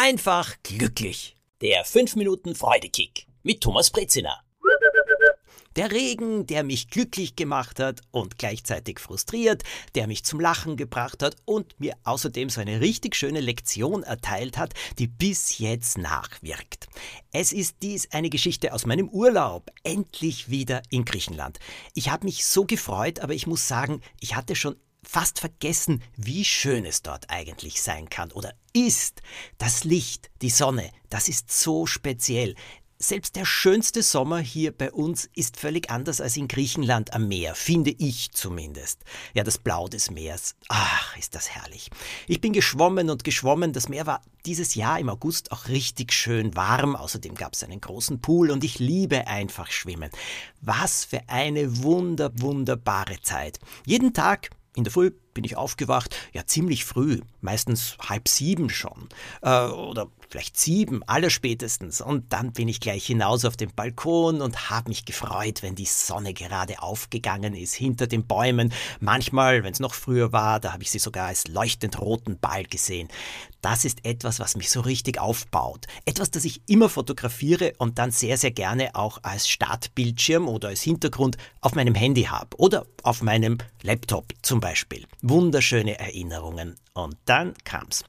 einfach glücklich. Der 5 Minuten Freudekick mit Thomas Brezina. Der Regen, der mich glücklich gemacht hat und gleichzeitig frustriert, der mich zum Lachen gebracht hat und mir außerdem so eine richtig schöne Lektion erteilt hat, die bis jetzt nachwirkt. Es ist dies eine Geschichte aus meinem Urlaub, endlich wieder in Griechenland. Ich habe mich so gefreut, aber ich muss sagen, ich hatte schon fast vergessen, wie schön es dort eigentlich sein kann oder ist. Das Licht, die Sonne, das ist so speziell. Selbst der schönste Sommer hier bei uns ist völlig anders als in Griechenland am Meer, finde ich zumindest. Ja, das Blau des Meeres. Ach, ist das herrlich. Ich bin geschwommen und geschwommen. Das Meer war dieses Jahr im August auch richtig schön warm. Außerdem gab es einen großen Pool und ich liebe einfach Schwimmen. Was für eine wunder, wunderbare Zeit. Jeden Tag in der Früh bin ich aufgewacht, ja ziemlich früh, meistens halb sieben schon. Äh, oder vielleicht sieben, allerspätestens. Und dann bin ich gleich hinaus auf den Balkon und habe mich gefreut, wenn die Sonne gerade aufgegangen ist hinter den Bäumen. Manchmal, wenn es noch früher war, da habe ich sie sogar als leuchtend roten Ball gesehen. Das ist etwas, was mich so richtig aufbaut. Etwas, das ich immer fotografiere und dann sehr, sehr gerne auch als Startbildschirm oder als Hintergrund auf meinem Handy habe oder auf meinem Laptop zum Beispiel. Wunderschöne Erinnerungen. Und dann kam's.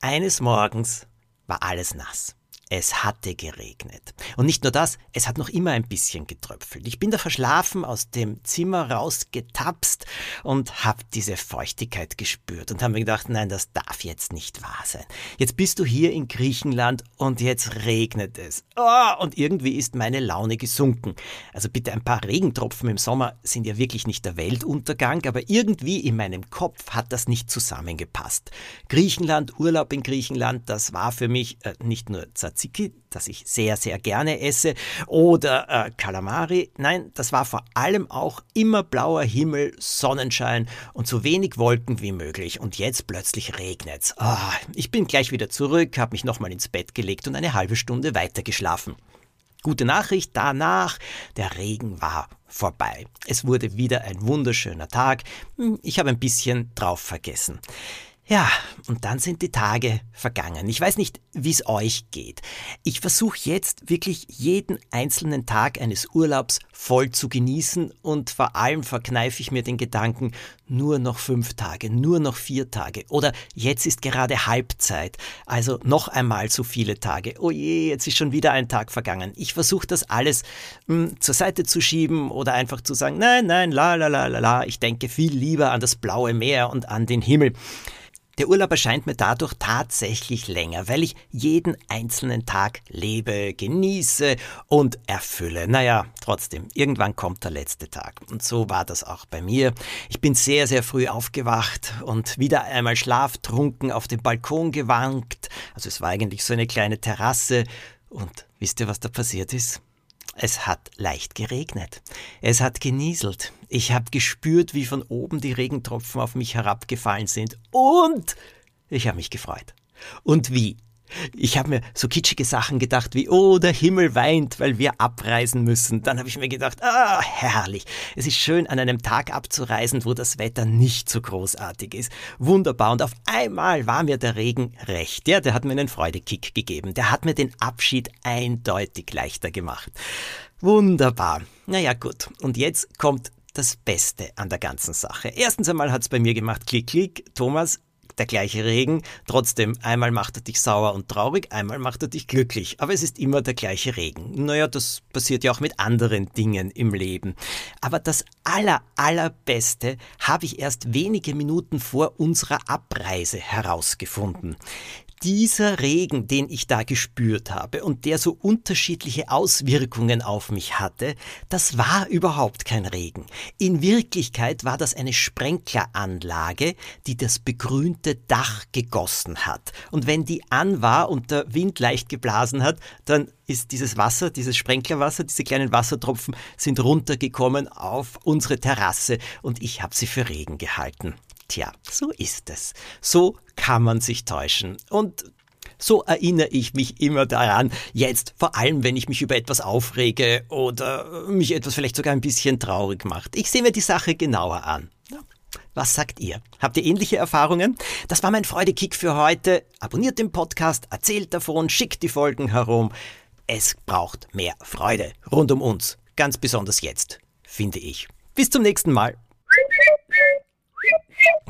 Eines Morgens war alles nass. Es hatte geregnet. Und nicht nur das, es hat noch immer ein bisschen getröpfelt. Ich bin da verschlafen aus dem Zimmer rausgetapst und habe diese Feuchtigkeit gespürt und habe mir gedacht, nein, das darf jetzt nicht wahr sein. Jetzt bist du hier in Griechenland und jetzt regnet es. Oh, und irgendwie ist meine Laune gesunken. Also bitte ein paar Regentropfen im Sommer sind ja wirklich nicht der Weltuntergang, aber irgendwie in meinem Kopf hat das nicht zusammengepasst. Griechenland, Urlaub in Griechenland, das war für mich äh, nicht nur Tzatziki, das ich sehr, sehr gerne esse, oder äh, Kalamari. Nein, das war vor allem auch immer blauer Himmel, Sonnenschein und so wenig Wolken wie möglich. Und jetzt plötzlich regnet's. Oh, ich bin gleich wieder zurück, habe mich nochmal ins Bett gelegt und eine halbe Stunde weiter geschlafen. Gute Nachricht, danach, der Regen war vorbei. Es wurde wieder ein wunderschöner Tag. Hm, ich habe ein bisschen drauf vergessen. Ja, und dann sind die Tage vergangen. Ich weiß nicht, wie es euch geht. Ich versuche jetzt wirklich jeden einzelnen Tag eines Urlaubs voll zu genießen und vor allem verkneife ich mir den Gedanken, nur noch fünf Tage, nur noch vier Tage oder jetzt ist gerade Halbzeit, also noch einmal so viele Tage. Oh je, jetzt ist schon wieder ein Tag vergangen. Ich versuche das alles mh, hm, zur Seite zu schieben oder einfach zu sagen, nein, nein, la la la la la, ich denke viel lieber an das blaue Meer und an den Himmel. Der Urlaub erscheint mir dadurch tatsächlich länger, weil ich jeden einzelnen Tag lebe, genieße und erfülle. Naja, trotzdem, irgendwann kommt der letzte Tag. Und so war das auch bei mir. Ich bin sehr, sehr früh aufgewacht und wieder einmal schlaftrunken auf den Balkon gewankt. Also es war eigentlich so eine kleine Terrasse. Und wisst ihr, was da passiert ist? Es hat leicht geregnet. Es hat genieselt. Ich habe gespürt, wie von oben die Regentropfen auf mich herabgefallen sind. Und ich habe mich gefreut. Und wie? Ich habe mir so kitschige Sachen gedacht wie, oh, der Himmel weint, weil wir abreisen müssen. Dann habe ich mir gedacht, ah, herrlich. Es ist schön, an einem Tag abzureisen, wo das Wetter nicht so großartig ist. Wunderbar. Und auf einmal war mir der Regen recht. Ja, der hat mir einen Freudekick gegeben. Der hat mir den Abschied eindeutig leichter gemacht. Wunderbar. Naja, gut. Und jetzt kommt das Beste an der ganzen Sache. Erstens einmal hat es bei mir gemacht, klick, klick. Thomas, der gleiche Regen. Trotzdem, einmal macht er dich sauer und traurig, einmal macht er dich glücklich. Aber es ist immer der gleiche Regen. Naja, das passiert ja auch mit anderen Dingen im Leben. Aber das aller, allerbeste habe ich erst wenige Minuten vor unserer Abreise herausgefunden dieser Regen, den ich da gespürt habe und der so unterschiedliche Auswirkungen auf mich hatte, das war überhaupt kein Regen. In Wirklichkeit war das eine Sprenkleranlage, die das begrünte Dach gegossen hat. Und wenn die an war und der Wind leicht geblasen hat, dann ist dieses Wasser, dieses Sprenklerwasser, diese kleinen Wassertropfen sind runtergekommen auf unsere Terrasse und ich habe sie für Regen gehalten. Tja, so ist es. So kann man sich täuschen. Und so erinnere ich mich immer daran, jetzt vor allem, wenn ich mich über etwas aufrege oder mich etwas vielleicht sogar ein bisschen traurig macht. Ich sehe mir die Sache genauer an. Was sagt ihr? Habt ihr ähnliche Erfahrungen? Das war mein Freudekick für heute. Abonniert den Podcast, erzählt davon, schickt die Folgen herum. Es braucht mehr Freude rund um uns. Ganz besonders jetzt, finde ich. Bis zum nächsten Mal.